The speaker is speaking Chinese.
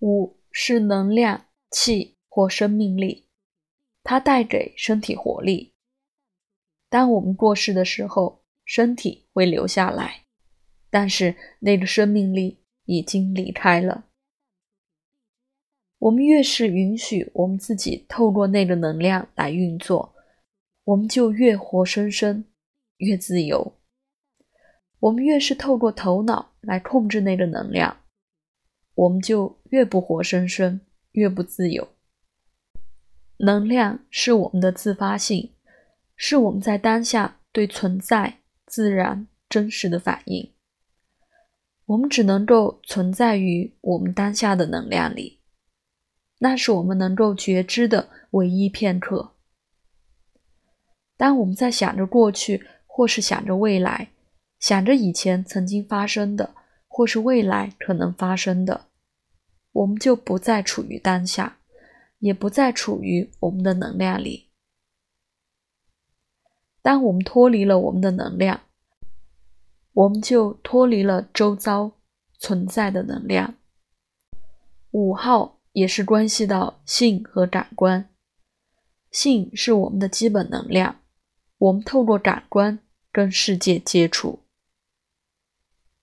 五是能量、气或生命力，它带给身体活力。当我们过世的时候，身体会留下来，但是那个生命力已经离开了。我们越是允许我们自己透过那个能量来运作，我们就越活生生，越自由。我们越是透过头脑来控制那个能量，我们就越不活生生，越不自由。能量是我们的自发性，是我们在当下对存在、自然、真实的反应。我们只能够存在于我们当下的能量里。那是我们能够觉知的唯一片刻。当我们在想着过去，或是想着未来，想着以前曾经发生的，或是未来可能发生的，我们就不再处于当下，也不再处于我们的能量里。当我们脱离了我们的能量，我们就脱离了周遭存在的能量。五号。也是关系到性和感官。性是我们的基本能量，我们透过感官跟世界接触。